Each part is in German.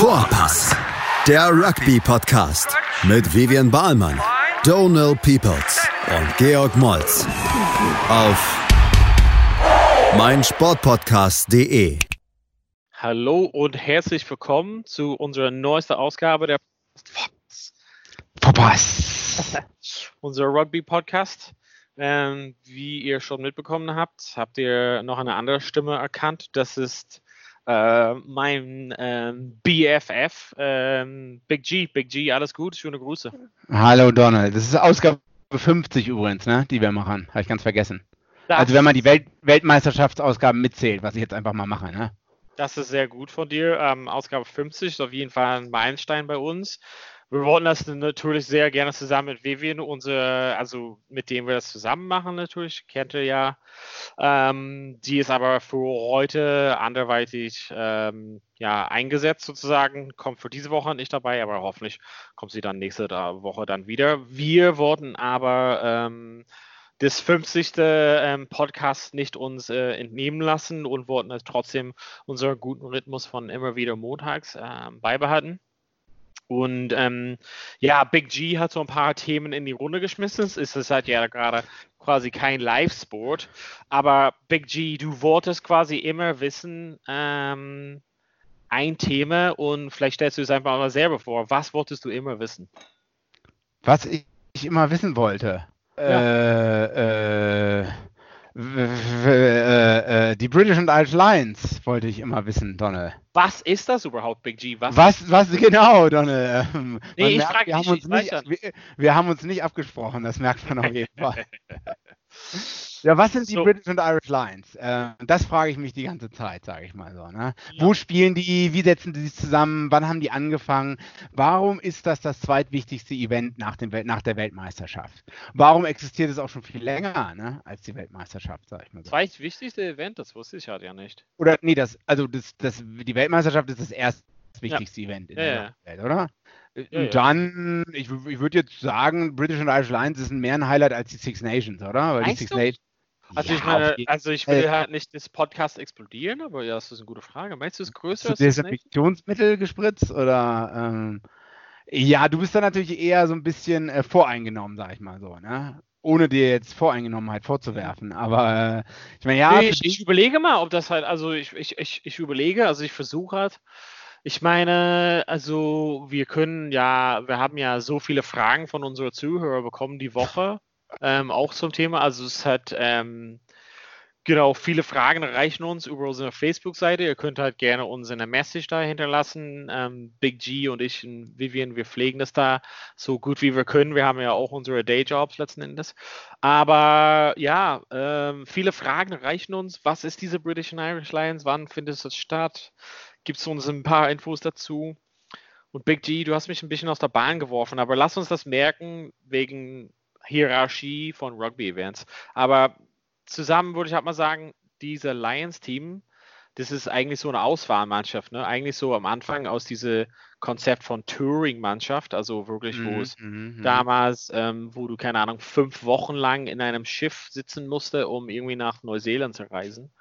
Vorpass, der Rugby-Podcast mit Vivian Bahlmann, Donal Peoples und Georg Moltz auf meinsportpodcast.de. Hallo und herzlich willkommen zu unserer neuesten Ausgabe der Vorpass. unser Rugby-Podcast. Ähm, wie ihr schon mitbekommen habt, habt ihr noch eine andere Stimme erkannt. Das ist äh, mein ähm, BFF, ähm, Big G. Big G, alles gut, schöne Grüße. Hallo Donald, das ist Ausgabe 50 übrigens, ne, die wir machen. Habe ich ganz vergessen. Das, also wenn man die Welt Weltmeisterschaftsausgaben mitzählt, was ich jetzt einfach mal mache, ne? Das ist sehr gut von dir. Ähm, Ausgabe 50 ist auf jeden Fall ein Meilenstein bei uns. Wir wollten das natürlich sehr gerne zusammen mit Vivian, unsere, also mit dem wir das zusammen machen natürlich, kennt ihr ja. Ähm, die ist aber für heute anderweitig ähm, ja, eingesetzt sozusagen, kommt für diese Woche nicht dabei, aber hoffentlich kommt sie dann nächste Woche dann wieder. Wir wollten aber ähm, das 50. Ähm, Podcast nicht uns äh, entnehmen lassen und wollten trotzdem unseren guten Rhythmus von immer wieder montags äh, beibehalten. Und ähm, ja, Big G hat so ein paar Themen in die Runde geschmissen. Es ist halt ja gerade quasi kein Live-Sport. Aber Big G, du wolltest quasi immer wissen, ähm, ein Thema und vielleicht stellst du es einfach mal selber vor. Was wolltest du immer wissen? Was ich immer wissen wollte. Ja. Äh, äh, äh, die British and Irish Lions wollte ich immer wissen, Donald. Was ist das überhaupt, Big G? Was, was, was genau, Donald? Ähm, nee, ich frage wir, haben uns nicht, wir, wir haben uns nicht abgesprochen, das merkt man auf jeden Fall. Ja, was sind die so. British und Irish Lions? Äh, das frage ich mich die ganze Zeit, sage ich mal so. Ne? Ja. Wo spielen die? Wie setzen die sich zusammen? Wann haben die angefangen? Warum ist das das zweitwichtigste Event nach, dem nach der Weltmeisterschaft? Warum existiert es auch schon viel länger ne, als die Weltmeisterschaft, sage ich mal so? Zweitwichtigste Event? Das wusste ich halt ja nicht. Oder, nee, das, also das, das, die Weltmeisterschaft ist das erste wichtigste ja. Event in ja, der Welt, oder? Ja, dann, ich, ich würde jetzt sagen, British and Irish Lions ist mehr ein Highlight als die Six Nations, oder? Weil die Six Nations also, ja, ich meine, also ich will halt nicht das Podcast explodieren, aber ja, das ist eine gute Frage. Meinst du es größer? Hast du Desinfektionsmittel gespritzt oder? Ähm, ja, du bist da natürlich eher so ein bisschen äh, voreingenommen, sag ich mal so, ne? Ohne dir jetzt Voreingenommenheit vorzuwerfen. Aber äh, ich meine, ja. Nee, ich, ich, überlege mal, ob das halt, also ich, ich, ich, ich überlege, also ich versuche halt. Ich meine, also wir können ja, wir haben ja so viele Fragen von unseren Zuhörern bekommen die Woche ähm, auch zum Thema. Also es hat ähm, genau viele Fragen erreichen uns über unsere Facebook-Seite. Ihr könnt halt gerne uns eine Message da hinterlassen. Ähm, Big G und ich und Vivian, wir pflegen das da so gut wie wir können. Wir haben ja auch unsere Dayjobs letzten Endes. Aber ja, ähm, viele Fragen erreichen uns. Was ist diese British and Irish Lions? Wann findet es statt? Gibt es uns ein paar Infos dazu? Und Big G, du hast mich ein bisschen aus der Bahn geworfen, aber lass uns das merken wegen Hierarchie von Rugby-Events. Aber zusammen würde ich halt mal sagen, diese Lions-Team, das ist eigentlich so eine Auswahlmannschaft, ne? Eigentlich so am Anfang aus diesem Konzept von Touring-Mannschaft, also wirklich, wo mm, es mm, damals, ähm, wo du, keine Ahnung, fünf Wochen lang in einem Schiff sitzen musste, um irgendwie nach Neuseeland zu reisen.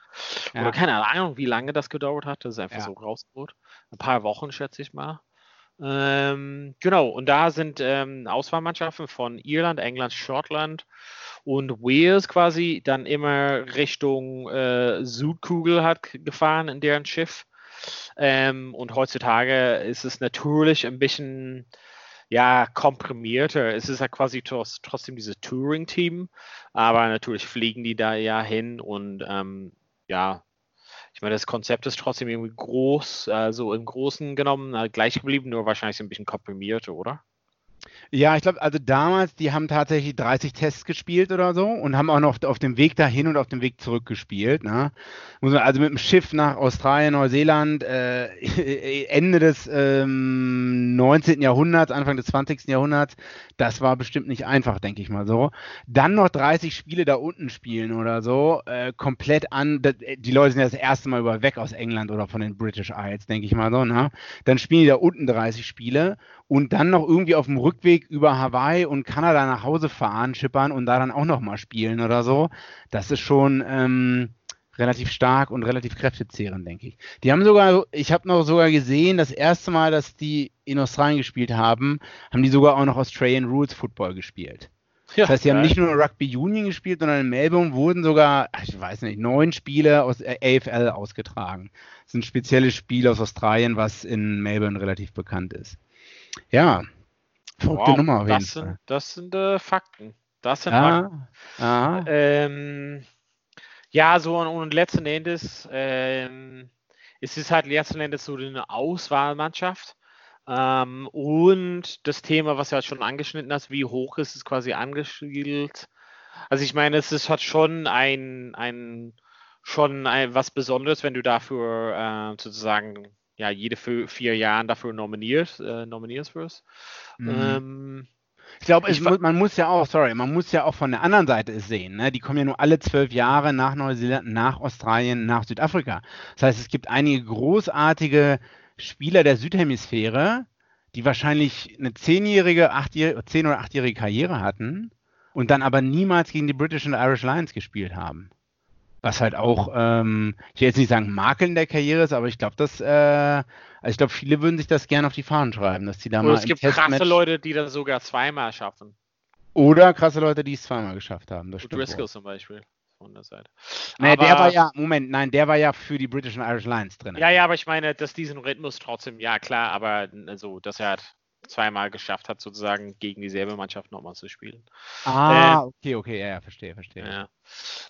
Ja. Oder keine Ahnung, wie lange das gedauert hat, das ist einfach ja. so rausgeholt. Ein paar Wochen, schätze ich mal. Ähm, genau, und da sind ähm, Auswahlmannschaften von Irland, England, Schottland und Wales quasi dann immer Richtung äh, Südkugel hat gefahren in deren Schiff. Ähm, und heutzutage ist es natürlich ein bisschen ja, komprimierter. Es ist ja quasi trotzdem dieses Touring-Team, aber natürlich fliegen die da ja hin und ähm, ja, ich meine, das Konzept ist trotzdem irgendwie groß, also im Großen genommen äh, gleich geblieben, nur wahrscheinlich ein bisschen komprimiert, oder? Ja, ich glaube, also damals, die haben tatsächlich 30 Tests gespielt oder so und haben auch noch auf dem Weg dahin und auf dem Weg zurück gespielt. Ne? Also mit dem Schiff nach Australien, Neuseeland, äh, Ende des ähm, 19. Jahrhunderts, Anfang des 20. Jahrhunderts, das war bestimmt nicht einfach, denke ich mal so. Dann noch 30 Spiele da unten spielen oder so, äh, komplett an, die Leute sind ja das erste Mal über weg aus England oder von den British Isles, denke ich mal so. Ne? Dann spielen die da unten 30 Spiele und dann noch irgendwie auf dem Rückweg über Hawaii und Kanada nach Hause fahren, schippern und da dann auch nochmal spielen oder so. Das ist schon ähm, relativ stark und relativ kräftezehrend, denke ich. Die haben sogar, ich habe noch sogar gesehen, das erste Mal, dass die in Australien gespielt haben, haben die sogar auch noch Australian Rules Football gespielt. Ja, das heißt, sie haben nicht nur Rugby Union gespielt, sondern in Melbourne wurden sogar, ich weiß nicht, neun Spiele aus AFL ausgetragen. Das ist ein spezielles Spiel aus Australien, was in Melbourne relativ bekannt ist. Ja, verrückte wow, Nummer auf jeden das Fall. Sind, das sind äh, Fakten. Das sind ja, Fakten. Ähm, ja, so und, und letzten Endes ähm, es ist halt letzten Endes so eine Auswahlmannschaft. Ähm, und das Thema, was du halt schon angeschnitten hast, wie hoch ist es quasi angesiedelt? Also ich meine, es ist halt schon ein, ein schon ein, was Besonderes, wenn du dafür äh, sozusagen ja jede vier Jahre dafür nominiert, äh, nominiert wirst. Mhm. Ähm, ich glaube, man muss ja auch, sorry, man muss ja auch von der anderen Seite es sehen. Ne? Die kommen ja nur alle zwölf Jahre nach Neuseeland, nach Australien, nach Südafrika. Das heißt, es gibt einige großartige Spieler der Südhemisphäre, die wahrscheinlich eine zehnjährige, achtjährige, zehn oder achtjährige Karriere hatten und dann aber niemals gegen die British und Irish Lions gespielt haben. Was halt auch, ähm, ich will jetzt nicht sagen Makel in der Karriere ist, aber ich glaube, dass, äh, also ich glaube, viele würden sich das gerne auf die Fahnen schreiben, dass die da Oder mal. Es gibt krasse Leute, die das sogar zweimal schaffen. Oder krasse Leute, die es zweimal geschafft haben. Das Driscoll zum Beispiel von der Seite. Nee, aber, der war ja, Moment, nein, der war ja für die British and Irish Lions drin. Ja, ja, aber ich meine, dass diesen Rhythmus trotzdem, ja klar, aber also, dass er hat zweimal geschafft hat, sozusagen gegen dieselbe Mannschaft nochmal zu spielen. Ah, äh, okay, okay, ja, ja, verstehe, verstehe. Ja,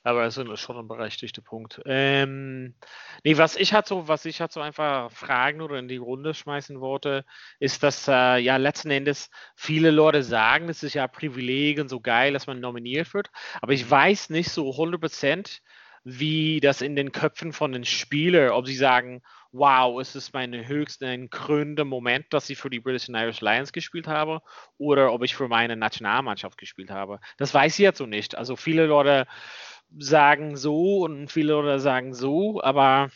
aber das ist schon ein berechtigter Punkt. Ähm, nee, was ich halt so, was ich halt so einfach fragen oder in die Runde schmeißen wollte, ist, dass äh, ja letzten Endes viele Leute sagen, es ist ja Privileg und so geil, dass man nominiert wird, aber ich weiß nicht so 100 Prozent, wie das in den Köpfen von den Spielern, ob sie sagen, wow, es ist mein höchster, krönender Moment, dass ich für die British and Irish Lions gespielt habe oder ob ich für meine Nationalmannschaft gespielt habe. Das weiß ich jetzt so nicht. Also viele Leute sagen so und viele Leute sagen so, aber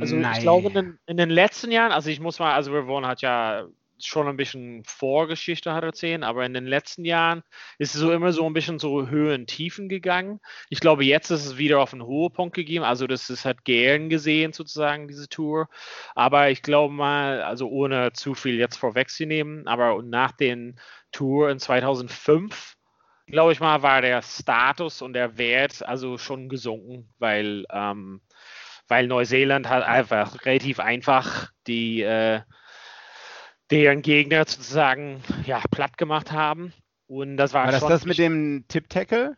also Nein. ich glaube in den, in den, letzten Jahren, also ich muss mal, also Ravon hat ja schon ein bisschen Vorgeschichte hat erzählen, aber in den letzten Jahren ist es so immer so ein bisschen so Höhen, Tiefen gegangen. Ich glaube, jetzt ist es wieder auf einen Höhepunkt gegeben. Also das ist halt gern gesehen sozusagen, diese Tour. Aber ich glaube mal, also ohne zu viel jetzt vorwegzunehmen, aber nach den Tour in 2005 glaube ich mal, war der Status und der Wert also schon gesunken, weil, ähm, weil Neuseeland halt einfach relativ einfach die äh, deren Gegner sozusagen ja, platt gemacht haben. Und das war, war das das mit dem Tip-Tackle?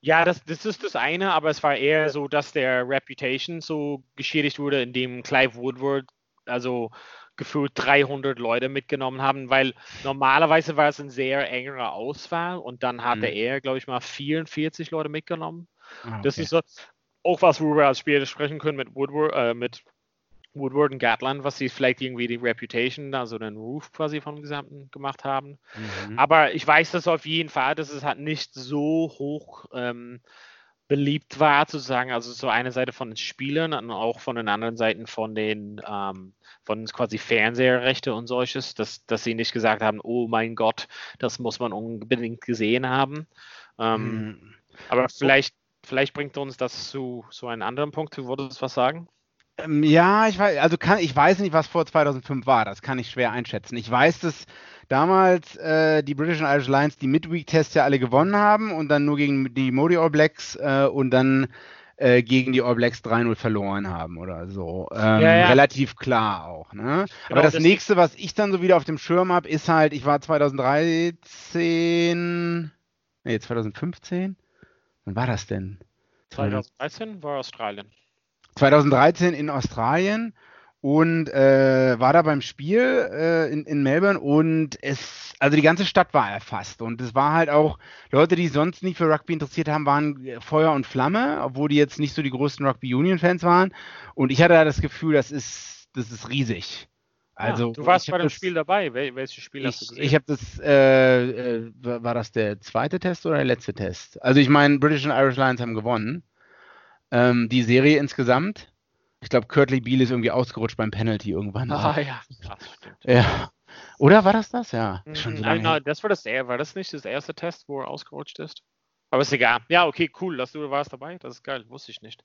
Ja, das, das ist das eine, aber es war eher so, dass der Reputation so geschädigt wurde, indem Clive Woodward also gefühlt 300 Leute mitgenommen haben, weil normalerweise war es ein sehr engerer Auswahl und dann hatte mhm. er, glaube ich mal, 44 Leute mitgenommen. Ah, okay. Das ist so auch was, worüber wir als Spieler sprechen können mit Woodward, äh, mit Woodward und Gatland, was sie vielleicht irgendwie die Reputation, also den Roof quasi vom Gesamten gemacht haben. Mhm. Aber ich weiß das auf jeden Fall, dass es halt nicht so hoch ähm, beliebt war, sozusagen, also so eine Seite von den Spielern und auch von den anderen Seiten von den ähm, von quasi Fernseherrechte und solches, dass, dass sie nicht gesagt haben, oh mein Gott, das muss man unbedingt gesehen haben. Ähm, mhm. Aber vielleicht, vielleicht bringt uns das zu so einem anderen Punkt. Du wolltest was sagen? Ähm, ja, ich weiß, also kann, ich weiß nicht, was vor 2005 war. Das kann ich schwer einschätzen. Ich weiß, dass damals äh, die British and Irish Lions die Midweek-Tests ja alle gewonnen haben und dann nur gegen die Modi All Blacks äh, und dann äh, gegen die All Blacks 3-0 verloren haben oder so. Ähm, ja, ja. Relativ klar auch. Ne? Genau, Aber das, das nächste, was ich dann so wieder auf dem Schirm habe, ist halt, ich war 2013, nee, 2015. Wann war das denn? 2013 war Australien. 2013 in Australien und äh, war da beim Spiel äh, in, in Melbourne und es, also die ganze Stadt war erfasst und es war halt auch Leute, die sonst nicht für Rugby interessiert haben, waren Feuer und Flamme, obwohl die jetzt nicht so die größten Rugby Union Fans waren und ich hatte da das Gefühl, das ist, das ist riesig. Also, ja, du warst bei dem das, Spiel dabei. Wel welches Spiel ich, hast du gesehen? Ich habe das, äh, äh, war das der zweite Test oder der letzte Test? Also ich meine, British and Irish Lions haben gewonnen. Ähm, die Serie insgesamt. Ich glaube, Kurtley Beal ist irgendwie ausgerutscht beim Penalty irgendwann. Ah ja, krass. Ja. Oder war das das? Ja. Mhm. Schon so nein, nein, das war das war das nicht das erste Test, wo er ausgerutscht ist? Aber ist egal. Ja, okay, cool, dass du warst dabei. Das ist geil, wusste ich nicht.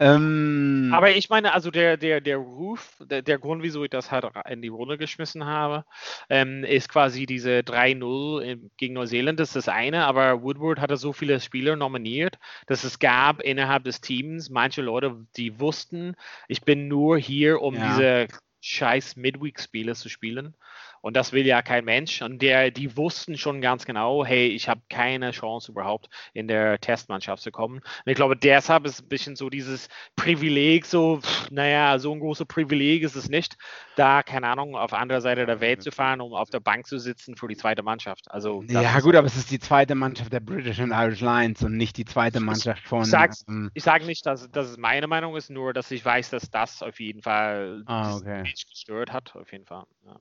Ähm, Aber ich meine, also der, der, der Ruf, der, der Grund, wieso ich das halt in die Runde geschmissen habe, ähm, ist quasi diese 3-0 gegen Neuseeland, das ist das eine, aber Woodward hatte so viele Spieler nominiert, dass es gab innerhalb des Teams manche Leute, die wussten, ich bin nur hier, um Ja. diese scheiß Midweek-Spiele zu spielen. Und das will ja kein Mensch. Und der, die wussten schon ganz genau, hey, ich habe keine Chance überhaupt in der Testmannschaft zu kommen. Und ich glaube, deshalb ist ein bisschen so dieses Privileg, so, pff, naja, so ein großes Privileg ist es nicht, da, keine Ahnung, auf anderer Seite der Welt zu fahren, um auf der Bank zu sitzen für die zweite Mannschaft. Also, ja, gut, aber es ist die zweite Mannschaft der British and Irish Lions und nicht die zweite Mannschaft von. Ich ähm, ich sage nicht, dass, dass es meine Meinung ist, nur dass ich weiß, dass das auf jeden Fall Ah, das okay. gestört hat, auf jeden Fall. Ja.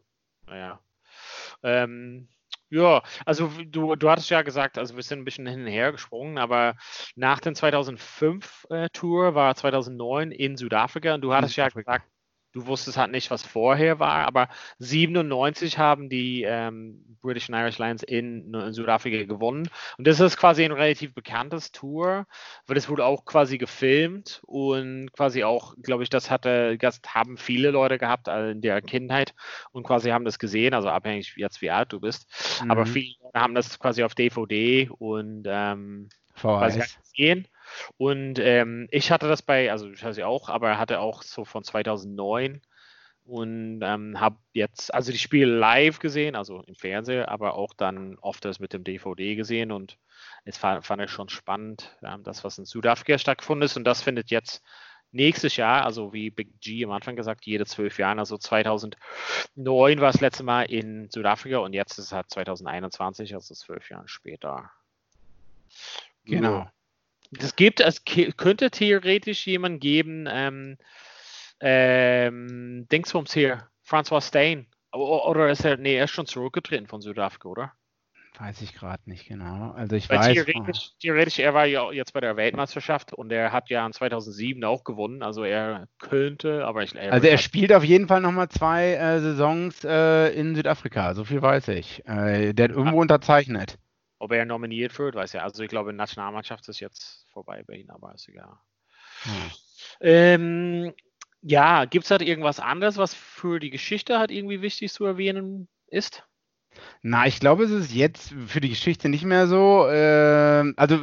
Naja. Ähm, ja, also du, du hattest ja gesagt, also wir sind ein bisschen hin und her gesprungen, aber nach dem 2005 äh, Tour war 2009 in Südafrika und du hattest ja gesagt, du wusstest halt nicht, was vorher war, aber 97 haben die ähm, British and Irish Lions in, in Südafrika gewonnen und das ist quasi ein relativ bekanntes Tour, weil es wurde auch quasi gefilmt und quasi auch, glaube ich, das hatte, das haben viele Leute gehabt äh, in der Kindheit und quasi haben das gesehen, also abhängig jetzt wie alt du bist, aber Mhm. viele Leute haben das quasi auf DVD und ähm, quasi VHS. gesehen. Und ähm, ich hatte das bei, also ich hatte sie auch, aber hatte auch so von 2009 und ähm, habe jetzt, also die Spiele live gesehen, also im Fernsehen, aber auch dann oft das mit dem DVD gesehen und es fand, fand ich schon spannend, ähm, das, was in Südafrika stattgefunden ist und das findet jetzt nächstes Jahr, also wie Big G am Anfang gesagt, jede zwölf Jahre, also 2009 war das letzte Mal in Südafrika und jetzt ist es halt 2021, also zwölf Jahre später. Genau. Es gibt, es könnte theoretisch jemand geben, ähm, ähm, Dingsbums hier, François Stein. Oder ist er, nee, er ist schon zurückgetreten von Südafrika, oder? Weiß ich gerade nicht genau. Also ich Weil weiß. theoretisch, theoretisch, er war ja jetzt bei der Weltmeisterschaft und er hat ja in 2007 auch gewonnen, also er könnte, aber ich Also er spielt auf jeden Fall nochmal zwei äh, Saisons äh, in Südafrika, so viel weiß ich. Äh, der hat irgendwo unterzeichnet. Ob er nominiert wird, weiß ja. Also ich glaube, Nationalmannschaft ist jetzt vorbei bei ihm, aber ist egal. Hm. Ähm, ja, gibt es halt irgendwas anderes, was für die Geschichte halt irgendwie wichtig zu erwähnen ist? Na, ich glaube, es ist jetzt für die Geschichte nicht mehr so. ähm, also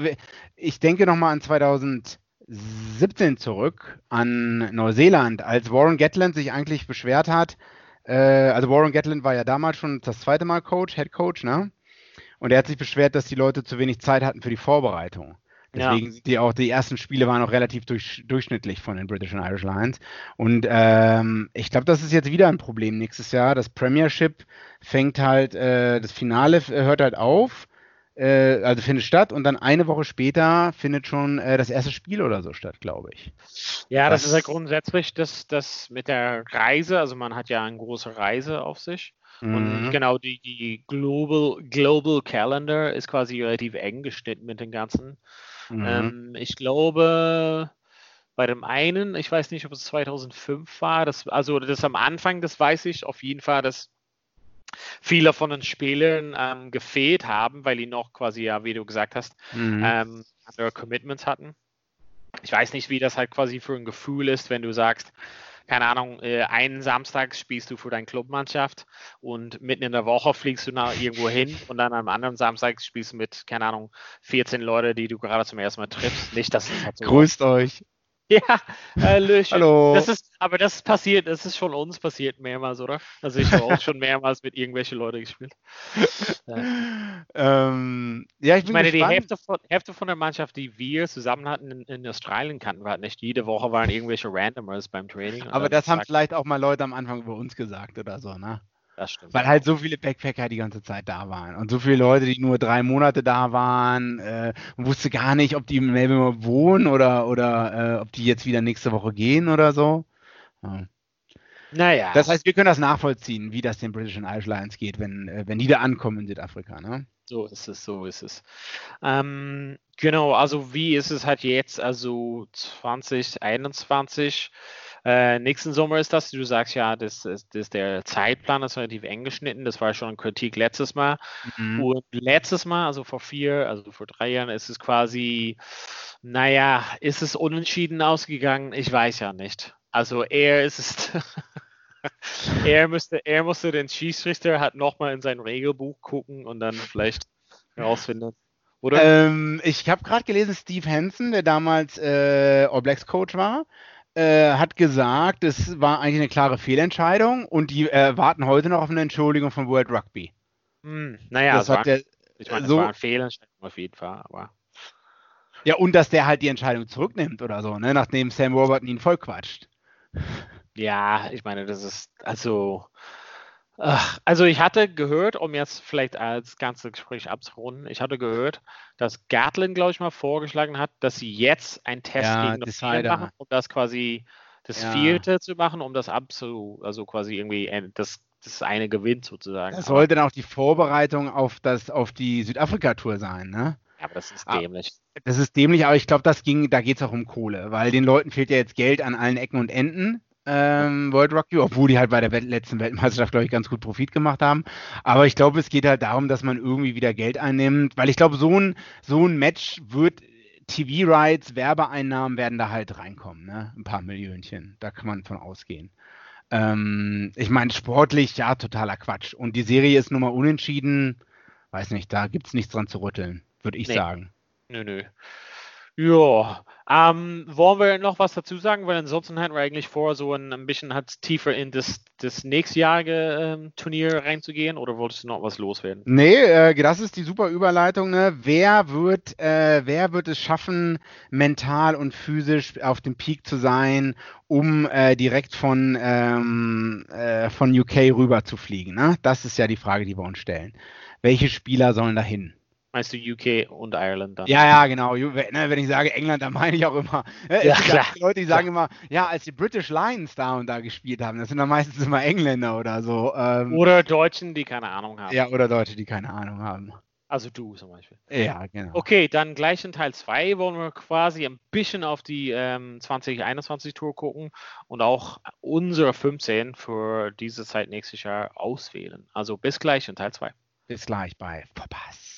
ich denke nochmal an 2017 zurück, an Neuseeland, als Warren Gatland sich eigentlich beschwert hat. Äh, also Warren Gatland war ja damals schon das zweite Mal Coach, Head Coach, ne? Und er hat sich beschwert, dass die Leute zu wenig Zeit hatten für die Vorbereitung. Ja. Deswegen sind die auch, die ersten Spiele waren auch relativ durch, durchschnittlich von den British and Irish Lions. Und ähm, ich glaube, das ist jetzt wieder ein Problem nächstes Jahr. Das Premiership fängt halt, äh, das Finale f- hört halt auf, äh, also findet statt und dann eine Woche später findet schon äh, das erste Spiel oder so statt, glaube ich. Ja, das, Das- ist ja grundsätzlich das, das mit der Reise, also man hat ja eine große Reise auf sich. Und Mhm. genau, die, die Global, Global Calendar ist quasi relativ eng geschnitten mit den ganzen. Mhm. Ähm, ich glaube, bei dem einen, ich weiß nicht, ob es 2005 war, das, also das am Anfang, das weiß ich auf jeden Fall, dass viele von den Spielern ähm, gefehlt haben, weil die noch quasi, ja, wie du gesagt hast, Mhm. ähm, andere Commitments hatten. Ich weiß nicht, wie das halt quasi für ein Gefühl ist, wenn du sagst, keine Ahnung, äh, einen Samstag spielst du für deine Clubmannschaft und mitten in der Woche fliegst du nach irgendwo hin und dann am anderen Samstag spielst du mit, keine Ahnung, 14 Leute, die du gerade zum ersten Mal triffst. Nicht, dass es halt so Grüßt euch. Ja, Hallöchen. Hallo. Das ist, aber das ist passiert, das ist schon uns passiert mehrmals, oder? Also ich habe auch schon mehrmals mit irgendwelchen Leuten gespielt. ähm, ja, ich Ich bin meine, die gespannt. Hälfte von, Hälfte von der Mannschaft, die wir zusammen hatten in, in Australien, kannten wir halt nicht. Jede Woche waren irgendwelche Randomers beim Training. Aber das haben vielleicht auch mal Leute am Anfang über uns gesagt oder so, ne? Das stimmt. Weil halt so viele Backpacker die ganze Zeit da waren. Und so viele Leute, die nur drei Monate da waren. Äh, wusste gar nicht, ob die in Melbourne wohnen oder, oder äh, ob die jetzt wieder nächste Woche gehen oder so. Ja. Naja, Das heißt, wir können das nachvollziehen, wie das den British and Irish Lions geht, wenn, äh, wenn die da ankommen in Südafrika. Ne? so ist es, so ist es. Ähm, genau, also wie ist es halt jetzt, also 2021? Äh, nächsten Sommer ist das, du sagst ja, das, das, das der Zeitplan ist relativ eng geschnitten. Das war schon Kritik letztes Mal. Mhm. Und letztes Mal, also vor vier, also vor drei Jahren, ist es quasi, naja, ist es unentschieden ausgegangen? Ich weiß ja nicht. Also er ist es. er, müsste, er musste den Schießrichter hat nochmal in sein Regelbuch gucken und dann vielleicht herausfinden. Oder? Ähm, ich habe gerade gelesen, Steve Hansen, der damals äh, All Blacks Coach war, äh, hat gesagt, es war eigentlich eine klare Fehlentscheidung und die äh, warten heute noch auf eine Entschuldigung von World Rugby. Hm, naja, das hat der, ich meine, so, war eine Fehlentscheidung auf jeden Fall, aber. Ja, und dass der halt die Entscheidung zurücknimmt oder so, ne, nachdem Sam Warburton ihn vollquatscht. Ja, ich meine, das ist, also, also ich hatte gehört, um jetzt vielleicht als ganzes Gespräch abzurunden, ich hatte gehört, dass Gatlin, glaube ich, mal vorgeschlagen hat, dass sie jetzt einen Test ja, gegen das Vier machen, um das quasi das ja. Vierte zu machen, um das abzu, also quasi irgendwie das, das eine gewinnt sozusagen. Das soll dann auch die Vorbereitung auf das, auf die Südafrika-Tour sein, ne? Ja, aber das ist ah, dämlich. Das ist dämlich, aber ich glaube, das ging, da geht es auch um Kohle, weil den Leuten fehlt ja jetzt Geld an allen Ecken und Enden ähm, World Rugby, obwohl die halt bei der letzten Weltmeisterschaft, glaube ich, ganz gut Profit gemacht haben. Aber ich glaube, es geht halt darum, dass man irgendwie wieder Geld einnimmt, weil ich glaube, so ein, so ein Match wird TV-Rights, Werbeeinnahmen werden da halt reinkommen, ne? Ein paar Millionchen. Da kann man von ausgehen. Ähm, ich meine, sportlich, ja, totaler Quatsch. Und die Serie ist nun mal unentschieden. Weiß nicht, da gibt es nichts dran zu rütteln, würde ich nee. sagen. Nö, nö. Ja, ähm, wollen wir noch was dazu sagen? Weil ansonsten hätten wir eigentlich vor, so ein, ein bisschen halt tiefer in das, das nächstjährige ähm, Turnier reinzugehen oder wolltest du noch was loswerden? Nee, äh, das ist die super Überleitung. Ne? Wer, wird, äh, wer wird es schaffen, mental und physisch auf dem Peak zu sein, um äh, direkt von, ähm, äh, von UK rüber zu fliegen? Ne? Das ist ja die Frage, die wir uns stellen. Welche Spieler sollen da hin? Meinst du UK und Ireland dann? Ja, ja, genau. Ne, wenn ich sage England, dann meine ich auch immer. Es ja, klar. Leute, die sagen immer, ja, als die British Lions da und da gespielt haben, das sind dann meistens immer Engländer oder so. Ähm, oder Deutschen, die keine Ahnung haben. Ja, oder Deutsche, die keine Ahnung haben. Also du zum Beispiel. Ja, genau. Okay, dann gleich in Teil 2 wollen wir quasi ein bisschen auf die ähm, 2021 Tour gucken und auch unsere 15 für diese Zeit nächstes Jahr auswählen. Also bis gleich in Teil 2. Bis gleich bei Verpass.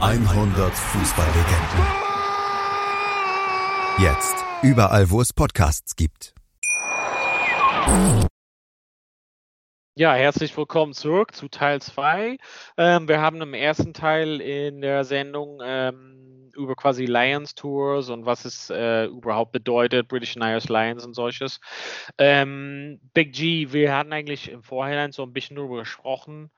100 Fußballlegenden. Jetzt überall, wo es Podcasts gibt. Ja, herzlich willkommen zurück zu Teil 2. Ähm, wir haben im ersten Teil in der Sendung ähm, über quasi Lions Tours und was es äh, überhaupt bedeutet, British and Irish Lions und solches. Ähm, Big G, wir hatten eigentlich im Vorhinein so ein bisschen darüber gesprochen,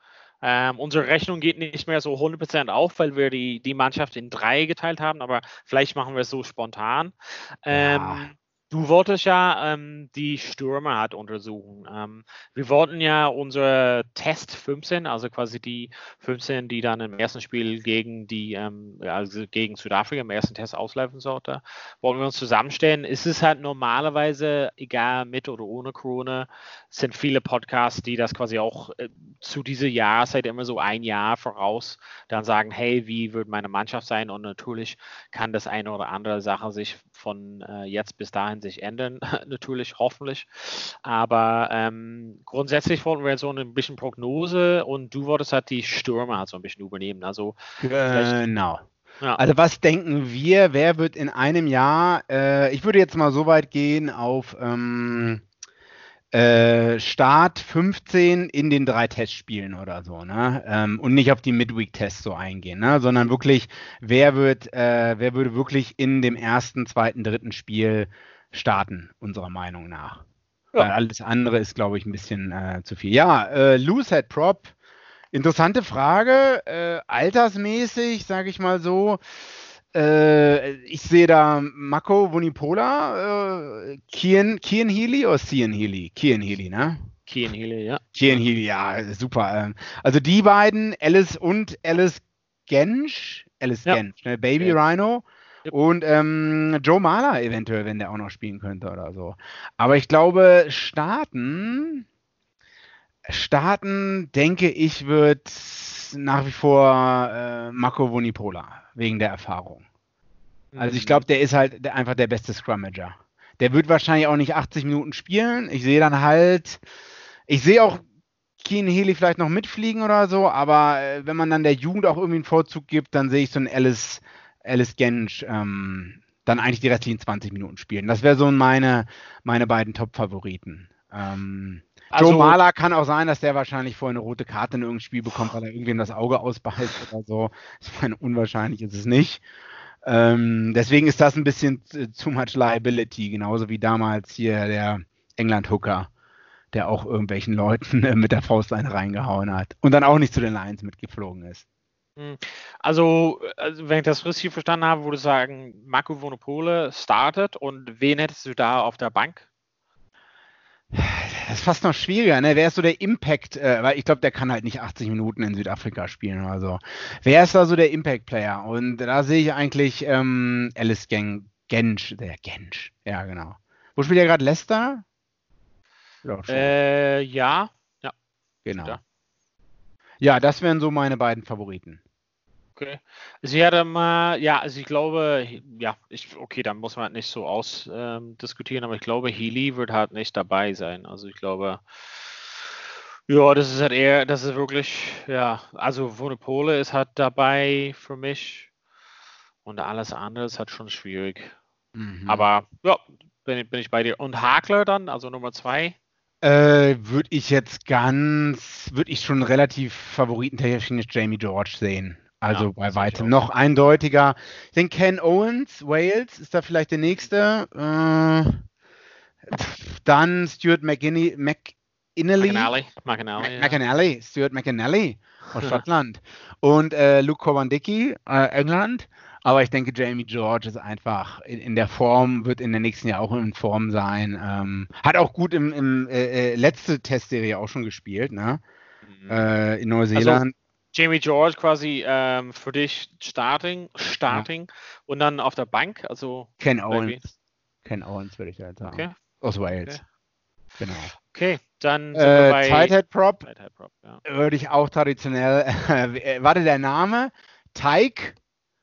ähm, unsere Rechnung geht nicht mehr so 100% auf, weil wir die, die Mannschaft in drei geteilt haben, aber vielleicht machen wir es so spontan. Ähm, ja. Du wolltest ja ähm, die Stürmer halt untersuchen. Ähm, wir wollten ja unsere Test 15, also quasi die 15, die dann im ersten Spiel gegen die, ähm, also gegen Südafrika im ersten Test auslaufen sollte, wollten wir uns zusammenstellen. Es ist halt normalerweise, egal mit oder ohne Corona, sind viele Podcasts, die das quasi auch äh, zu dieser Jahreszeit immer so ein Jahr voraus dann sagen, hey, wie wird meine Mannschaft sein? Und natürlich kann das eine oder andere Sache sich von äh, jetzt bis dahin sich ändern, natürlich, hoffentlich. Aber ähm, grundsätzlich wollten wir jetzt so ein bisschen Prognose und du wolltest halt die Stürme halt so ein bisschen übernehmen. Also genau. Ja. Also was denken wir, wer wird in einem Jahr, äh, ich würde jetzt mal so weit gehen auf ähm, äh, Start 15 in den drei Testspielen oder so, ne? Ähm, und nicht auf die Midweek-Tests so eingehen, ne? Sondern wirklich, wer wird, äh, wer würde wirklich in dem ersten, zweiten, dritten Spiel starten, unserer Meinung nach. Ja. Weil alles andere ist, glaube ich, ein bisschen äh, zu viel. Ja, äh, Loosehead Prop, interessante Frage. Äh, altersmäßig, sage ich mal so. Äh, ich sehe da Mako Vunipola, äh, Kian, Kian Healy oder Cian Healy? Kian Healy, ne? Kian Healy, ja. Kian Healy, ja, super. Ähm, also die beiden, Alice und Alice Gensch, Alice Ja. Gensch, ne? Baby Ja. Rhino. Und ähm, Joe Mahler eventuell, wenn der auch noch spielen könnte oder so. Aber ich glaube, starten, starten, denke ich, wird nach wie vor äh, Mako Vunipola, wegen der Erfahrung. Also ich Mhm. glaube, der ist halt der, einfach der beste Scrummager. Der wird wahrscheinlich auch nicht 80 Minuten spielen. Ich sehe dann halt, ich sehe auch Keen Healy vielleicht noch mitfliegen oder so, aber äh, wenn man dann der Jugend auch irgendwie einen Vorzug gibt, dann sehe ich so einen Alice, Alice Gensch ähm, dann eigentlich die restlichen 20 Minuten spielen. Das wäre so meine, meine beiden Top-Favoriten. Ähm, Also- Joe Mahler kann auch sein, dass der wahrscheinlich vorher eine rote Karte in irgendeinem Spiel bekommt, weil er irgendwem das Auge ausbeißt oder so. Ich meine, unwahrscheinlich ist es nicht. Ähm, deswegen ist das ein bisschen too much liability, genauso wie damals hier der England-Hooker, der auch irgendwelchen Leuten äh, mit der Faustleine reingehauen hat und dann auch nicht zu den Lions mitgeflogen ist. Also, also, wenn ich das richtig verstanden habe, würde ich sagen, Marco Vonopole startet und wen hättest du da auf der Bank? Das ist fast noch schwieriger, ne? Wer ist so der Impact, äh, weil ich glaube, der kann halt nicht 80 Minuten in Südafrika spielen oder so. Wer ist da so der Impact-Player? Und da sehe ich eigentlich ähm, Alice Gen Gensch, der Gensch, ja genau. Wo spielt er gerade Leicester? Ja. Äh, ja. genau. ja. Ja, das wären so meine beiden Favoriten. Okay. Sie hatte mal, ja, also ich glaube, ja, ich, okay, dann muss man halt nicht so ausdiskutieren, ähm, aber ich glaube, Healy wird halt nicht dabei sein. Also ich glaube, ja, das ist halt eher, das ist wirklich, ja, also Vonopole ist halt dabei für mich und alles andere ist halt schon schwierig. Mhm. Aber ja, bin, ich- bin ich bei dir. Und Hakler dann, also Nummer zwei? Äh, würde ich jetzt ganz, würde ich schon relativ favoritentechnisch Jamie George sehen. Also Ja, bei weitem noch eindeutiger. Ich denke, Ken Owens, Wales, ist da vielleicht der nächste. Äh, dann Stuart McInny, McInally. McAnally. McAnally, ja. McAnally, Stuart McAnally aus Schottland. Und äh, Luke Kowandicki, äh, England. Aber ich denke, Jamie George ist einfach in, in der Form, wird in der nächsten Jahr auch in Form sein. Ähm, hat auch gut im, im äh, äh, letzte Testserie auch schon gespielt, ne? Mhm. Äh, in Neuseeland. Jamie George quasi ähm, für dich Starting, Starting und dann auf der Bank, also Ken. Owens. Ken Owens würde ich da jetzt sagen. okay, Aus Wales. Okay. Genau. okay, dann sind wir Äh, bei Tighthead Prop Tighthead Prop, ja. würde ich auch traditionell. Äh, warte, der Name? Tyke.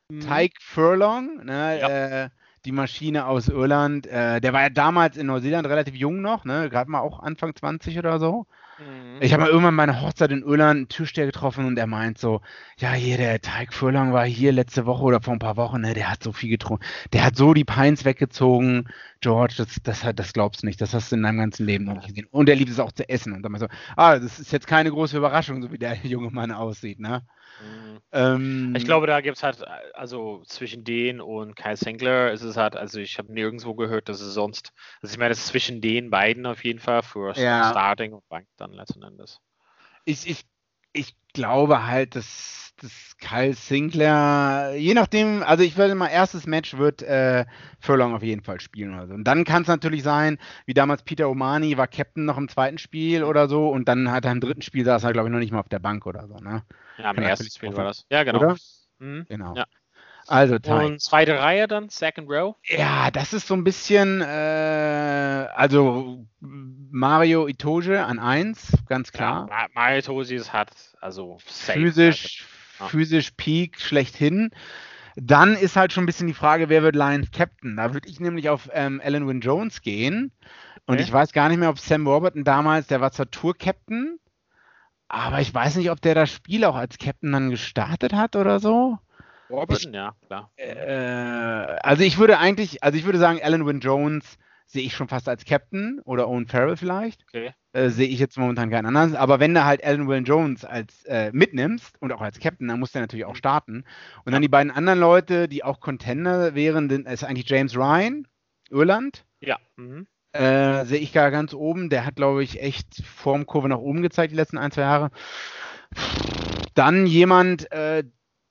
Tyke Furlong, ne, Ja. äh, die Maschine aus Irland. Äh, der war ja damals in Neuseeland relativ jung noch, ne, gerade mal auch Anfang 20 oder so. Mhm. Ich habe mal irgendwann meine Hochzeit in Irland einen Türsteher getroffen und er meint so, ja, hier, der Tyke Furlong war hier letzte Woche oder vor ein paar Wochen, ne, der hat so viel getrunken. Der hat so die Pints weggezogen. George, das, das, hat- das glaubst du nicht, das hast du in deinem ganzen Leben noch nicht gesehen. Und er liebt es auch zu essen. Und dann mal so, ah, das ist jetzt keine große Überraschung, so wie der junge Mann aussieht, ne? Mhm. Ähm, Ich glaube, da gibt es halt, also zwischen den und Kyle Sinclair ist es halt, also ich habe nirgendwo gehört, dass es sonst, also ich meine, das ist zwischen den beiden auf jeden Fall für Ja. Starting und Bank dann letzten Endes. ich, ich, ich glaube halt, dass, dass Kyle Sinclair, je nachdem, also ich würde mal, erstes Match wird äh, Furlong auf jeden Fall spielen oder so. Und dann kann es natürlich sein, wie damals Peter Omani war Captain noch im zweiten Spiel oder so und dann hat er im dritten Spiel saß er, glaube ich, noch nicht mal auf der Bank oder so, ne? Ja, im ersten Spiel war das. Ja, genau. Mhm. Genau. Ja. Also, Ty. Und zweite Reihe dann, Second Row. Ja, das ist so ein bisschen, äh, also Mario Itoge an 1, ganz klar. Ja, Ma- Mario Tosis hat also safe, physisch, Ja. physisch Peak schlechthin. Dann ist halt schon ein bisschen die Frage, wer wird Lions Captain? Da würde ich nämlich auf ähm, Alan Wynne Jones gehen. Und Okay. ich weiß gar nicht mehr, ob Sam Warburton damals, der war zwar Tour-Captain, aber ich weiß nicht, ob der das Spiel auch als Captain dann gestartet hat oder so. Warburton, ja, klar. Äh, also ich würde eigentlich, also ich würde sagen, Alan Wynne Jones sehe ich schon fast als Captain oder Owen Farrell vielleicht. Okay. Äh, sehe ich jetzt momentan keinen anderen. Aber wenn du halt Alan Will Jones als äh, mitnimmst und auch als Captain, dann muss der natürlich auch starten. Und dann die beiden anderen Leute, die auch Contender wären, sind, ist eigentlich James Ryan, Irland. Ja. Mhm. Äh, sehe ich da ganz oben. Der hat, glaube ich, echt Formkurve nach oben gezeigt die letzten ein, zwei Jahre. Dann jemand, äh,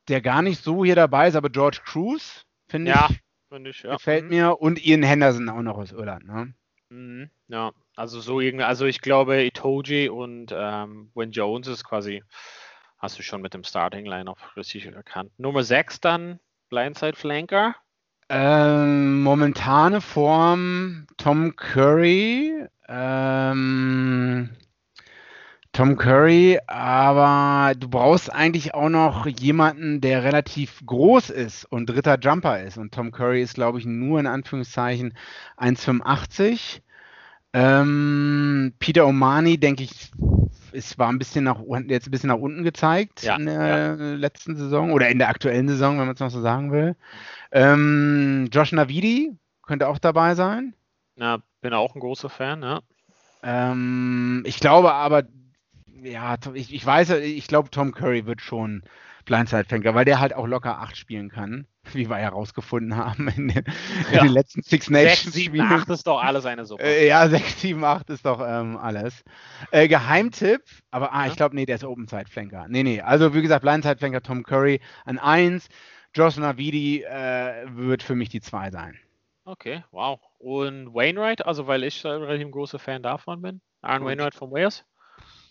der gar nicht so hier dabei ist, aber George Cruz finde Ja, ich. finde ich, ja. Gefällt Mhm. mir. Und Ian Henderson auch noch aus Irland, ne? Mhm, Ja, also so irgendwie, also ich glaube, Itoji und ähm, Win Jones ist quasi, hast du schon mit dem Starting Line-Up richtig erkannt. Nummer 6 dann, Blindside Flanker. Ähm, momentane Form Tom Curry. Ähm, Tom Curry, aber du brauchst eigentlich auch noch jemanden, der relativ groß ist und dritter Jumper ist. Und Tom Curry ist, glaube ich, nur in Anführungszeichen 1,85. Ähm, Peter Omani, denke ich, es war ein bisschen nach unten, jetzt ein bisschen nach unten gezeigt Ja, in der letzten Saison oder in der aktuellen Saison, wenn man es noch so sagen will. Ähm, Josh Navidi könnte auch dabei sein. Ja, bin auch ein großer Fan, ja. Ähm, ich glaube aber, ja, ich, ich weiß, ich glaube, Tom Curry wird schon Blindside-Fänker, weil der halt auch locker 8 spielen kann, wie wir herausgefunden haben in den, in Ja. den letzten Six 6, Nations 7, Spielen. 8 ist doch alles eine Suppe. Äh, ja, 6, 7, 8 ist doch ähm, alles. Äh, Geheimtipp, aber ah, Ja. ich glaube, nee, der ist Open Side Flanker. Nee, nee, also wie gesagt, Blindside Flanker Tom Curry an 1. Josh Navidi äh, wird für mich die 2 sein. Okay, wow. Und Wainwright, also weil ich ein relativ großer Fan davon bin. Aaron. Wainwright von Wales.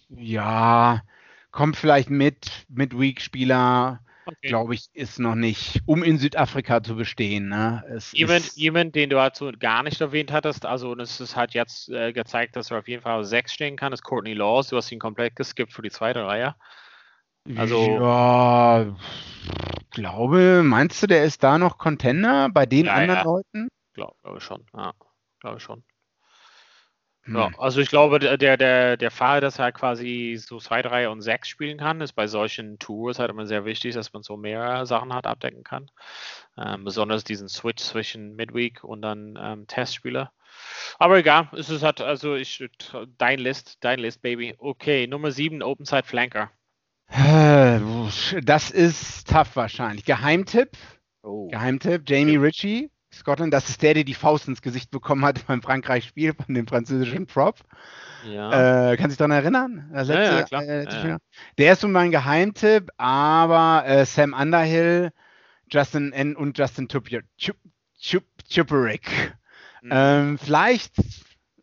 Ja, kommt vielleicht mit, Midweek-Spieler, Okay. glaube ich, ist noch nicht, um in Südafrika zu bestehen. Ne? Es Jemand, ist, jemand, den du dazu gar nicht erwähnt hattest, also das ist halt jetzt äh, gezeigt, dass er auf jeden Fall auf 6 stehen kann, ist Courtney Laws. Du hast ihn komplett geskippt für die zweite Reihe. also- ja, glaube, meinst du, der ist da noch Contender bei den Ja, anderen ja. Leuten? Glaube glaub schon. Ja, glaube ich schon. Hm. Ja, also ich glaube, der, der, der, Fall, dass er quasi so 2, 3 und 6 spielen kann, ist bei solchen Tours halt immer sehr wichtig, dass man so mehr Sachen hat abdecken kann. Ähm, besonders diesen Switch zwischen Midweek und dann ähm, Testspieler. Aber egal, es ist halt, also ich, dein List, dein List, Baby. Okay, Nummer 7, Open Side Flanker. Äh, Das ist tough wahrscheinlich. Geheimtipp, Oh. Geheimtipp, Jamie Ritchie, Scotland, das ist der, der die Faust ins Gesicht bekommen hat beim Frankreich-Spiel von dem französischen Prop. Ja. Äh, kann sich daran erinnern? Das Ja, ja, letzte, klar. äh, letzte Ja. Der ist so mein Geheimtipp, aber äh, Sam Underhill, Justin N und Justin Tupier, Chup, Chup, Chuperick. Mhm. Ähm, vielleicht,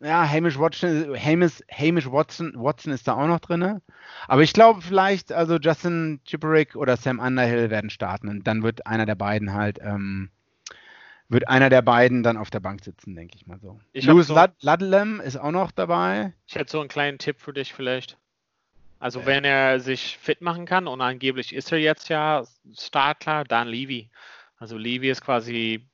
ja, Hamish Watson, Hamish, Hamish Watson, Watson ist da auch noch drin. Aber ich glaube vielleicht, also Justin Chiperick oder Sam Underhill werden starten und dann wird einer der beiden halt, ähm, wird einer der beiden dann auf der Bank sitzen, denke ich mal so. Ich Lewis so- Lud Ludlam ist auch noch dabei. Ich hätte so einen kleinen Tipp für dich vielleicht. Also Äh. wenn er sich fit machen kann und angeblich ist er jetzt ja startklar, dann Levy. Also Levy ist quasi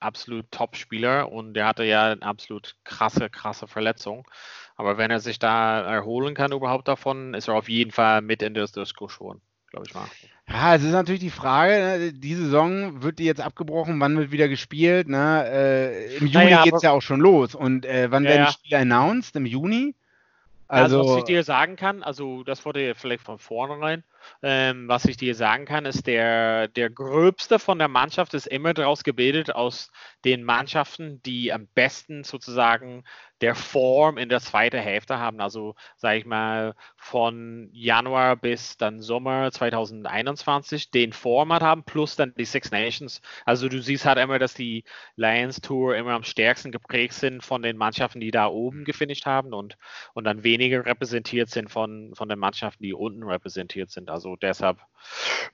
absolut Top-Spieler und der hatte ja eine absolut krasse, krasse Verletzung. Aber wenn er sich da erholen kann überhaupt davon, ist er auf jeden Fall mit in der Diskussion, glaube ich mal. Ja, es ist natürlich die Frage, ne, die Saison wird die jetzt abgebrochen, wann wird wieder gespielt? Ne? Äh, Im Juni Naja, geht es ja auch schon los. Und äh, wann Ja, werden die Spiele announced? Im Juni? Also, was Also, ich dir sagen kann, also das wurde vielleicht von vornherein, ähm, was ich dir sagen kann, ist, der, der Gröbste von der Mannschaft ist immer daraus gebildet aus den Mannschaften, die am besten sozusagen der Form in der zweiten Hälfte haben. Also, sage ich mal, von Januar bis dann Sommer 2021 den Format haben, plus dann die Six Nations. Also du siehst halt immer, dass die Lions Tour immer am stärksten geprägt sind von den Mannschaften, die da oben gefinisht haben und, und dann weniger repräsentiert sind von, von den Mannschaften, die unten repräsentiert sind. Also deshalb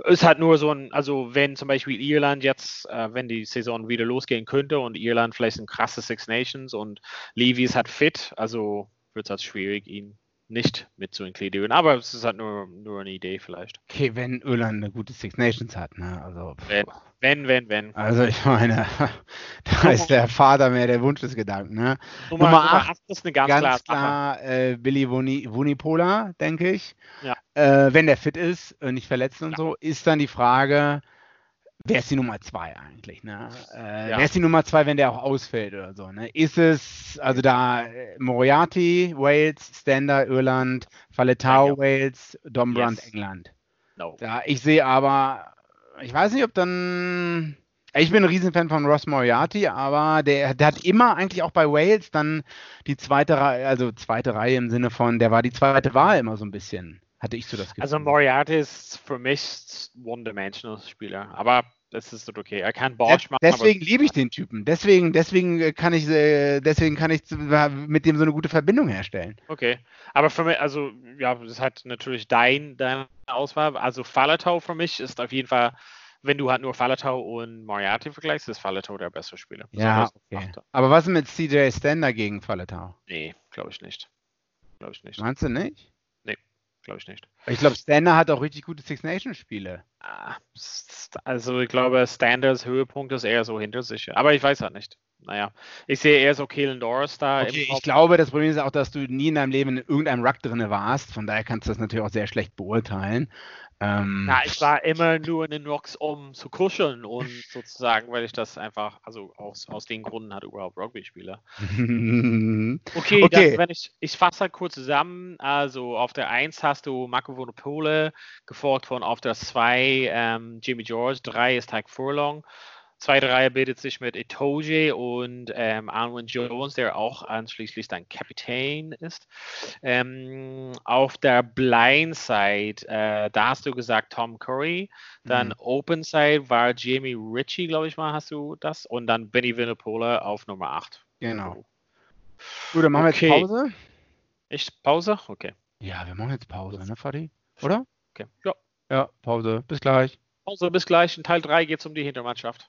ist halt nur so ein, also wenn zum Beispiel Irland jetzt, äh, wenn die Saison wieder losgehen könnte und Irland vielleicht ein krasses Six Nations und Levy ist halt fit, also wird es halt schwierig, ihn nicht mit zu inkludieren. Aber es ist halt nur, nur eine Idee vielleicht. okay, wenn Irland eine gute Six Nations hat. Ne? Also, pff. Wenn, wenn, wenn, wenn. also ich meine, da ist der Vater mehr der Wunsch des Gedanken. Ne? Nummer, Nummer Nummer acht, 8 ist eine ganz, Ganz klar äh, Billy Wuni, Wunipola, denke ich. Ja. Äh, wenn der fit ist, äh, nicht verletzt und Ja. so, ist dann die Frage, wer ist die Nummer zwei eigentlich? Ne? Äh, Ja. Wer ist die Nummer zwei, wenn der auch ausfällt oder so? Ne? Ist es, also da äh, Moriarty, Wales, Stander, Irland, Faletau, Ja. Wales, Dombrand, Yes. England. No. Ja, ich sehe aber, ich weiß nicht, ob dann. Ich bin ein Riesenfan von Ross Moriarty, aber der, der hat immer eigentlich auch bei Wales dann die zweite Reihe, also zweite Reihe im Sinne von, der war die zweite Wahl immer so ein bisschen. Hatte ich so das Gefühl. Also Moriarty ist für mich One-Dimensional-Spieler. Aber das ist okay. Er kann Bosch machen. Deswegen liebe ich den Typen. Deswegen, deswegen kann ich, äh, deswegen kann ich mit dem so eine gute Verbindung herstellen. Okay. Aber für mich, also, ja, das halt natürlich dein, deine Auswahl. Also Falatau für mich ist auf jeden Fall, wenn du halt nur Falatau und Moriarty vergleichst, ist Falatau der bessere Spieler. Ja, okay. Aber was mit CJ Stander gegen Falatau? Nee, glaube ich nicht. Glaube ich nicht. Meinst du nicht? Glaube ich nicht. Ich glaube, Stander hat auch richtig gute Six Nations Spiele. Ah, also ich glaube, Standards Höhepunkt ist eher so hinter sich. Aber ich weiß halt nicht. Naja, ich sehe eher so Keelan Doris da. Okay, ich glaube, das Problem ist auch, dass du nie in deinem Leben in irgendeinem Ruck drin warst. Von daher kannst du das natürlich auch sehr schlecht beurteilen. Ähm, Na, ich war immer nur in den Rocks, um zu kuscheln und sozusagen, weil ich das einfach, also aus, aus den Gründen halt überhaupt Rugby spiele. okay, okay. Dann, wenn ich, ich fasse halt kurz zusammen. Also auf der 1 hast du Marco Vonopole, gefolgt von auf der 2 ähm, Jimmy George, 3 ist Tyke Furlong Zweite Reihe bildet sich mit Itoje und ähm, Arwen Jones, der auch anschließend dann Kapitän ist. Ähm, auf der Blind Side, äh, da hast du gesagt Tom Curry. Dann mhm. Open Side war Jamie Ritchie, glaube ich mal, hast du das. Und dann Benny Vinopola auf Nummer 8. Genau. Gut, dann machen wir okay. jetzt Pause. Echt Pause? Okay. Ja, wir machen jetzt Pause, ne, Fadi? Oder? Okay. Ja. Ja, Pause. Bis gleich. Pause, bis gleich. In Teil 3 geht es um die Hintermannschaft.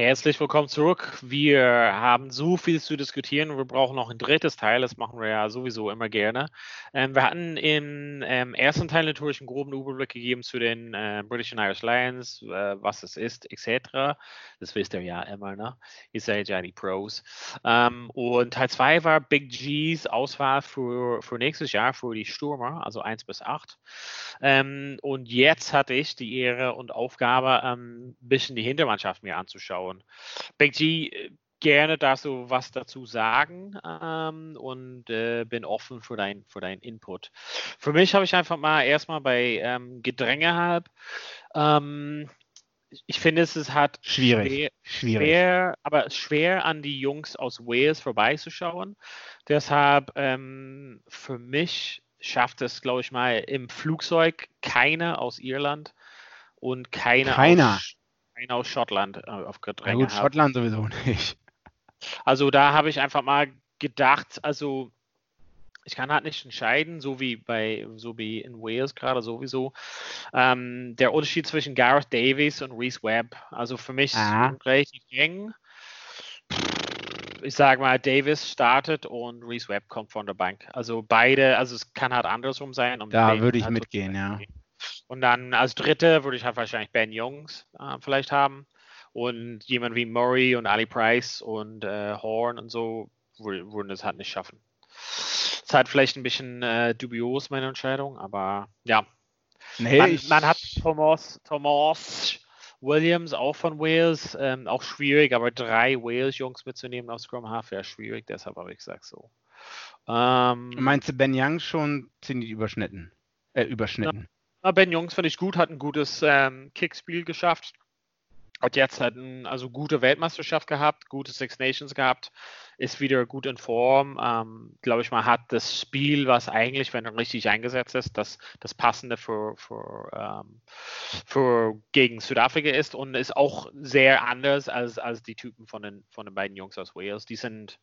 Herzlich willkommen zurück. Wir haben so viel zu diskutieren. Wir brauchen noch ein drittes Teil. Das machen wir ja sowieso immer gerne. Ähm, wir hatten im ähm, ersten Teil natürlich einen groben Überblick gegeben zu den äh, British and Irish Lions, äh, was es ist, etc. Das wisst ihr ja immer, ne? Ihr seid ja die Pros. Ähm, und Teil 2 war Big G's Auswahl für, für nächstes Jahr, für die Stürmer, also 1 bis 8. Ähm, und jetzt hatte ich die Ehre und Aufgabe, ein ähm, bisschen die Hintermannschaft mir anzuschauen anschauen. Big G, äh, gerne darfst du was dazu sagen ähm, und äh, bin offen für dein für deinen Input. Für mich habe ich einfach mal erstmal bei ähm, Gedränge halb. Ähm, ich finde, es ist halt schwierig. Schwer, schwierig. Schwer, aber schwer an die Jungs aus Wales vorbeizuschauen. Deshalb ähm, für mich schafft es, glaube ich mal, im Flugzeug keiner aus Irland und keiner, keiner. aus einen aus Schottland äh, auf Gedränge. Ja gut, habe. Schottland sowieso nicht. Also da habe ich einfach mal gedacht, also ich kann halt nicht entscheiden, so wie bei, so wie in Wales gerade sowieso. Ähm, der Unterschied zwischen Gareth Davies und Reese Webb, also für mich Aha. relativ eng. Ich sage mal, Davis startet und Reese Webb kommt von der Bank. Also beide, also es kann halt andersrum sein. Um da würde ich halt mitgehen, ja. Gehen. Und dann als Dritte würde ich halt wahrscheinlich Ben Jungs äh, vielleicht haben. Und jemand wie Murray und Ali Price und äh, Horn und so würden es halt nicht schaffen. Es ist halt vielleicht ein bisschen äh, dubios, meine Entscheidung, aber ja. Nee, man, man, hat Thomas, Thomas Williams auch von Wales, ähm, auch schwierig, aber drei Wales-Jungs mitzunehmen auf Scrum Half wäre schwierig, deshalb habe ich gesagt so. Ähm, Meinst du Ben Young schon ziemlich überschnitten? Äh, überschnitten? Ben Jungs finde ich gut, hat ein gutes ähm, Kickspiel geschafft. Hat jetzt halt eine also gute Weltmeisterschaft gehabt, gute Six Nations gehabt, ist wieder gut in Form. Ähm, Glaube ich mal, hat das Spiel, was eigentlich, wenn er richtig eingesetzt ist, das, das passende für, für, ähm, für gegen Südafrika ist und ist auch sehr anders als, als die Typen von den, von den beiden Jungs aus Wales. Die sind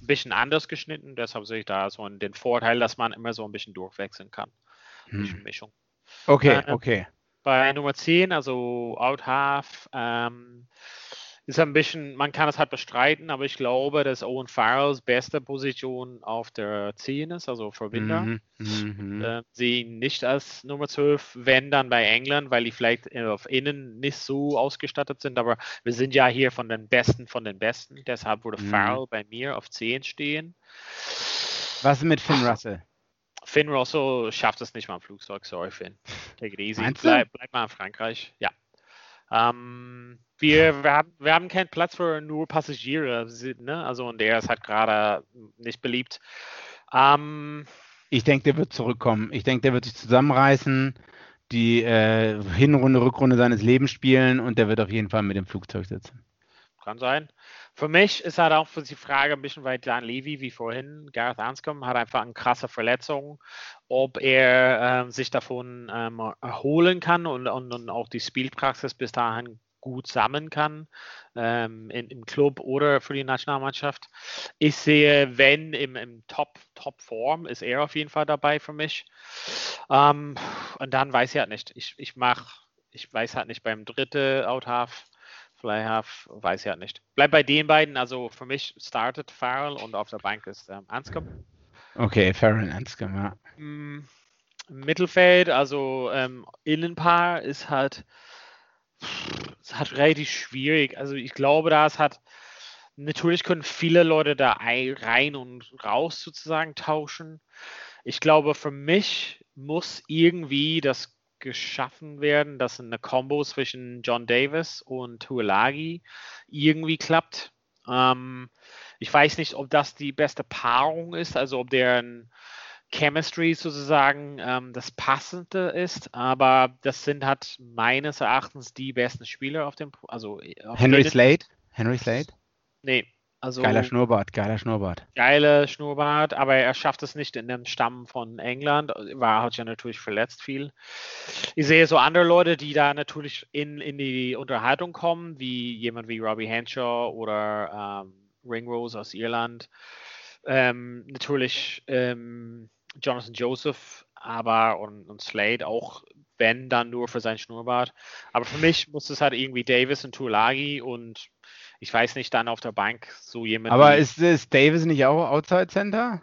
ein bisschen anders geschnitten, deshalb sehe ich da so den Vorteil, dass man immer so ein bisschen durchwechseln kann. Hm. Mischung. Okay, äh, okay. Bei Nummer 10, also Out Half, ähm, ist ein bisschen, man kann es halt bestreiten, aber ich glaube, dass Owen Farrells beste Position auf der 10 ist, also Verbinder. Mhm, mhm. Äh, ihn nicht als Nummer 12, wenn dann bei England, weil die vielleicht auf Innen nicht so ausgestattet sind, aber wir sind ja hier von den Besten von den Besten, deshalb würde mhm. Farrell bei mir auf 10 stehen. Was mit Finn Russell? Finn Russell schafft es nicht mal im Flugzeug, sorry Finn. Take it easy. Bleib, bleib, mal in Frankreich. Ja. Ähm, wir, wir, haben, wir haben keinen Platz für nur Passagiere, ne? Also und der ist halt gerade nicht beliebt. Ähm, ich denke, der wird zurückkommen. Ich denke, der wird sich zusammenreißen, die äh, Hinrunde, Rückrunde seines Lebens spielen und der wird auf jeden Fall mit dem Flugzeug sitzen. Kann sein. Für mich ist halt auch die Frage ein bisschen bei Dan Levy, wie vorhin. Gareth Anscombe hat einfach eine krasse Verletzung. Ob er äh, sich davon ähm, erholen kann und, und, und, auch die Spielpraxis bis dahin gut sammeln kann ähm, in, im Club oder für die Nationalmannschaft. Ich sehe, wenn im, im Top, Top Form ist er auf jeden Fall dabei für mich. Ähm, und dann weiß ich halt nicht. Ich, ich mache, ich weiß halt nicht beim dritten Out Flyhalf, weiß ich ja nicht. Bleib bei den beiden, also für mich startet Farrell und auf der Bank ist ähm, Anscombe. Okay, Farrell Anscombe, ja. Im Mittelfeld, also ähm, Innenpaar ist halt, ist halt relativ schwierig. Also ich glaube, da es hat, natürlich können viele Leute da rein und raus sozusagen tauschen. Ich glaube, für mich muss irgendwie das geschaffen werden, dass eine Combo zwischen John Davis und Tuolagi irgendwie klappt. Ähm, ich weiß nicht, ob das die beste Paarung ist, also ob deren Chemistry sozusagen ähm, das Passende ist, aber das sind halt meines Erachtens die besten Spieler auf dem, also auf Henry Slade? Henry Slade? Nee, also, geiler Schnurrbart, geiler Schnurrbart. Geiler Schnurrbart, aber er schafft es nicht in dem Stamm von England. War hat ja natürlich verletzt viel. Ich sehe so andere Leute, die da natürlich in, in die Unterhaltung kommen, wie jemand wie Robbie Henshaw oder ähm, Ringrose aus Irland. Ähm, natürlich ähm, Jonathan Joseph, aber und, und Slade auch, wenn dann nur für sein Schnurrbart. Aber für mich muss es halt irgendwie Davis und Tulagi und ich weiß nicht, dann auf der Bank so jemand. Aber ist, ist Davis nicht auch Outside Center?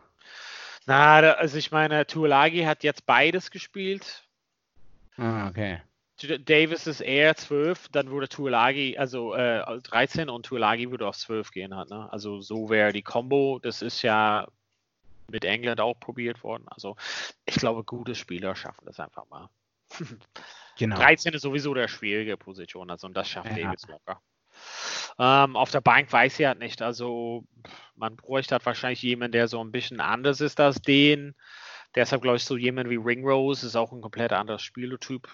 Na, also ich meine, Tuolagi hat jetzt beides gespielt. Ah, okay. Davis ist eher 12, dann würde Tuolagi, also äh, 13 und Tuolagi würde auf 12 gehen halt, ne? Also so wäre die Combo, das ist ja mit England auch probiert worden. Also ich glaube, gute Spieler schaffen das einfach mal. Genau. 13 ist sowieso der schwierige Position, also und das schafft ja. Davis locker. Ähm, auf der Bank weiß ich halt nicht. Also man bräuchte halt wahrscheinlich jemanden, der so ein bisschen anders ist als den. Deshalb glaube ich, so jemand wie Ringrose ist auch ein komplett anderes Spielertyp.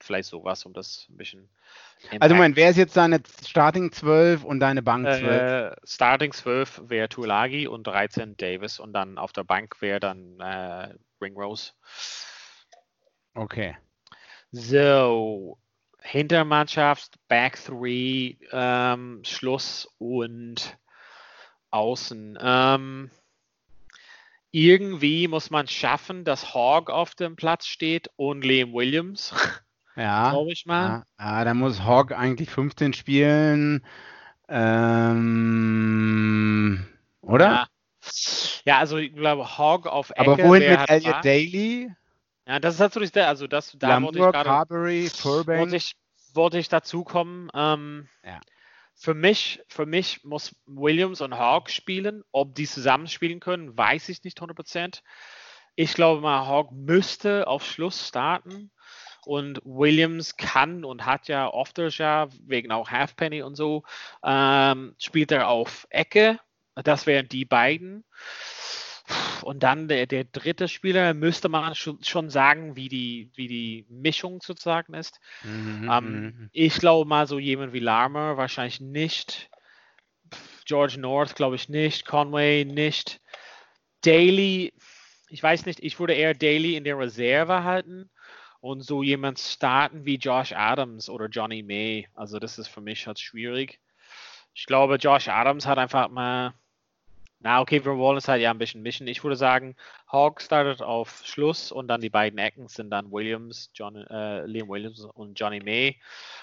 Vielleicht sowas, um das ein bisschen. Also, Moment, wer ist jetzt deine Starting 12 und deine Bank 12? Äh, Starting 12 wäre Tulagi und 13 Davis und dann auf der Bank wäre dann äh, Ringrose. Okay. So, Hintermannschaft, Back Three, ähm, Schluss und Außen. Ähm, irgendwie muss man schaffen, dass Hogg auf dem Platz steht und Liam Williams. Ja. Glaube ich mal. Ja, ja, da muss Hogg eigentlich 15 spielen. Ähm, oder? Ja. ja. also ich glaube, Hogg auf Ecke. Aber wohin mit Elliot Daly? Ja, das ist natürlich der, also das, da Lamburg, wollte ich gerade, Carberry, wollte ich, wollte ich dazu kommen. Ähm, ja. Für mich, für mich muss Williams und Hawk spielen. Ob die zusammen spielen können, weiß ich nicht 100%. Ich glaube mal, Hawk müsste auf Schluss starten. Und Williams kann und hat ja oft ja, wegen auch Halfpenny und so, ähm, spielt er auf Ecke. Das wären die beiden. Und dann der, der dritte Spieler müsste man schon, sagen, wie die, wie die Mischung sozusagen ist. Mhm, ähm, mhm. ich glaube mal so jemand wie Larmer wahrscheinlich nicht. George North glaube ich nicht. Conway nicht. Daly, ich weiß nicht, ich würde eher Daly in der Reserve halten und so jemand starten wie Josh Adams oder Johnny May. Also das ist für mich halt schwierig. Ich glaube, Josh Adams hat einfach mal na, okay, wir wollen es halt ja ein bisschen mischen. Ich würde sagen, Hawk startet auf Schluss und dann die beiden Ecken sind dann Williams, John, äh, Liam Williams und Johnny May.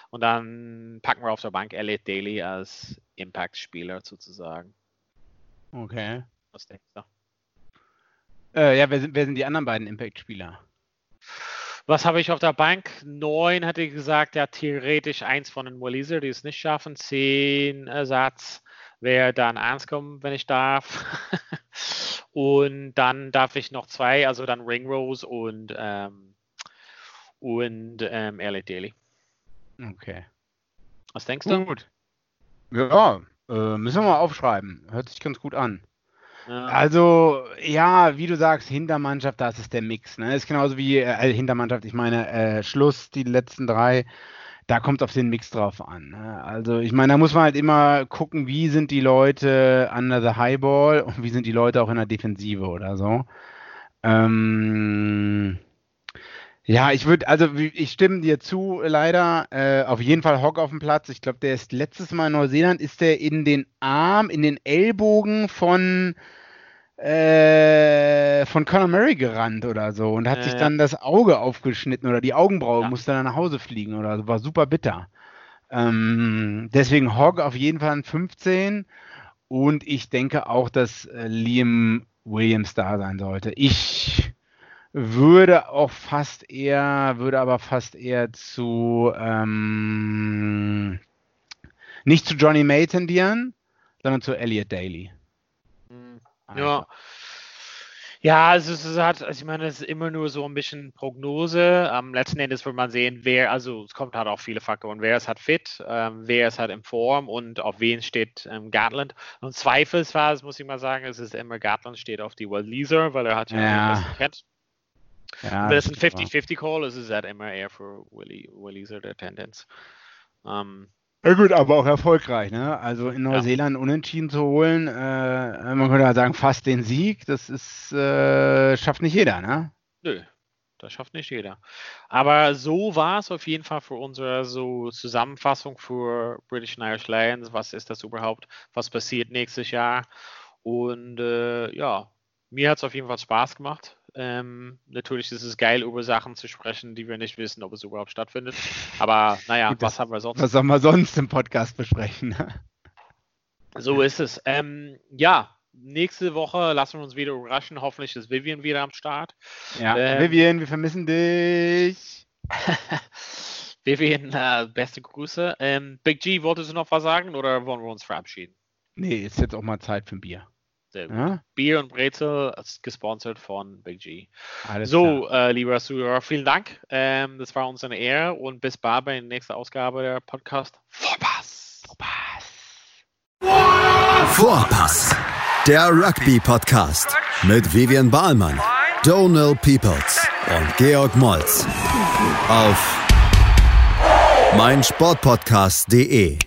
Und dann packen wir auf der Bank Elliot Daly als Impact-Spieler sozusagen. Okay. Was denkst du? Äh, ja, wer sind, wer sind die anderen beiden Impact-Spieler? Was habe ich auf der Bank? Neun hatte ich gesagt, ja, theoretisch eins von den Waliser, die es nicht schaffen. Zehn Ersatz wäre dann ernst kommen, wenn ich darf. und dann darf ich noch zwei, also dann Ringrose und, ähm, und ähm, Elliot Daly. Okay. Was denkst du? Gut. Ja, äh, müssen wir mal aufschreiben. Hört sich ganz gut an. Ja. Also, ja, wie du sagst, Hintermannschaft, das ist der Mix. Ne? Ist genauso wie äh, Hintermannschaft, ich meine, äh, Schluss, die letzten drei, da kommt auf den Mix drauf an. Ne? Also, ich meine, da muss man halt immer gucken, wie sind die Leute under the Highball und wie sind die Leute auch in der Defensive oder so. Ähm, ja, ich würde, also ich stimme dir zu, leider. Äh, auf jeden Fall Hock auf dem Platz. Ich glaube, der ist letztes Mal in Neuseeland, ist der in den Arm, in den Ellbogen von, äh, von Conor Murray gerannt oder so und hat Ja, sich dann das Auge aufgeschnitten oder die Augenbraue, Ja. musste dann nach Hause fliegen oder so. War super bitter. Ähm, deswegen Hogg auf jeden Fall ein 15 und ich denke auch, dass äh, Liam Williams da sein sollte. Ich würde auch fast eher, würde aber fast eher zu ähm, nicht zu Johnny May tendieren, sondern zu Elliot Daly. Hm. Einfach. Ja. Ja, also es ist halt, also ich meine, es ist immer nur so ein bisschen Prognose. Am letzten Endes wird man sehen, wer, also es kommt halt auch viele Faktoren, wer ist halt fit, ähm, wer ist halt in Form und auf wen steht ähm, Gatland. Und zweifelsfalls muss ich mal sagen, es ist immer Gatland steht auf die Waliser, weil er hat ja, Ja. kennt. Ja, es ein das ist wahr. 50-50 Call ist, ist es halt immer eher für Willi, Waliser der Tendenz. Ähm, Ja gut, aber auch erfolgreich, ne? Also in Neuseeland unentschieden zu holen, äh, man könnte ja sagen, fast den Sieg, das ist, äh, schafft nicht jeder, ne? Nö, das schafft nicht jeder. Aber so war es auf jeden Fall für unsere so Zusammenfassung für British and Irish Lions. Was ist das überhaupt? Was passiert nächstes Jahr? Und äh, ja, mir hat es auf jeden Fall Spaß gemacht. Ähm, natürlich ist es geil, über Sachen zu sprechen, die wir nicht wissen, ob es überhaupt stattfindet. Aber naja, Gut, das- was haben wir sonst? Was soll man sonst im Podcast besprechen? So ist es. Ähm, ja, nächste Woche lassen wir uns wieder überraschen. Hoffentlich ist Vivian wieder am Start. Ja, Ähm, Vivian, wir vermissen dich. Vivian, äh, beste Grüße. Ähm, Big G, wolltest du noch was sagen oder wollen wir uns verabschieden? Nee, ist jetzt auch mal Zeit für ein Bier. Sehr gut. Ja? Bier und Brezel gesponsert von Big G. Alles so, äh, lieber Zuhörer, vielen Dank. Ähm, das war uns eine Ehre und bis bald bei der nächsten Ausgabe der Podcast Vorpass. Vorpass, der Rugby-Podcast mit Vivian Bahlmann, Donal Peoples und Georg Moltz auf meinsportpodcast.de.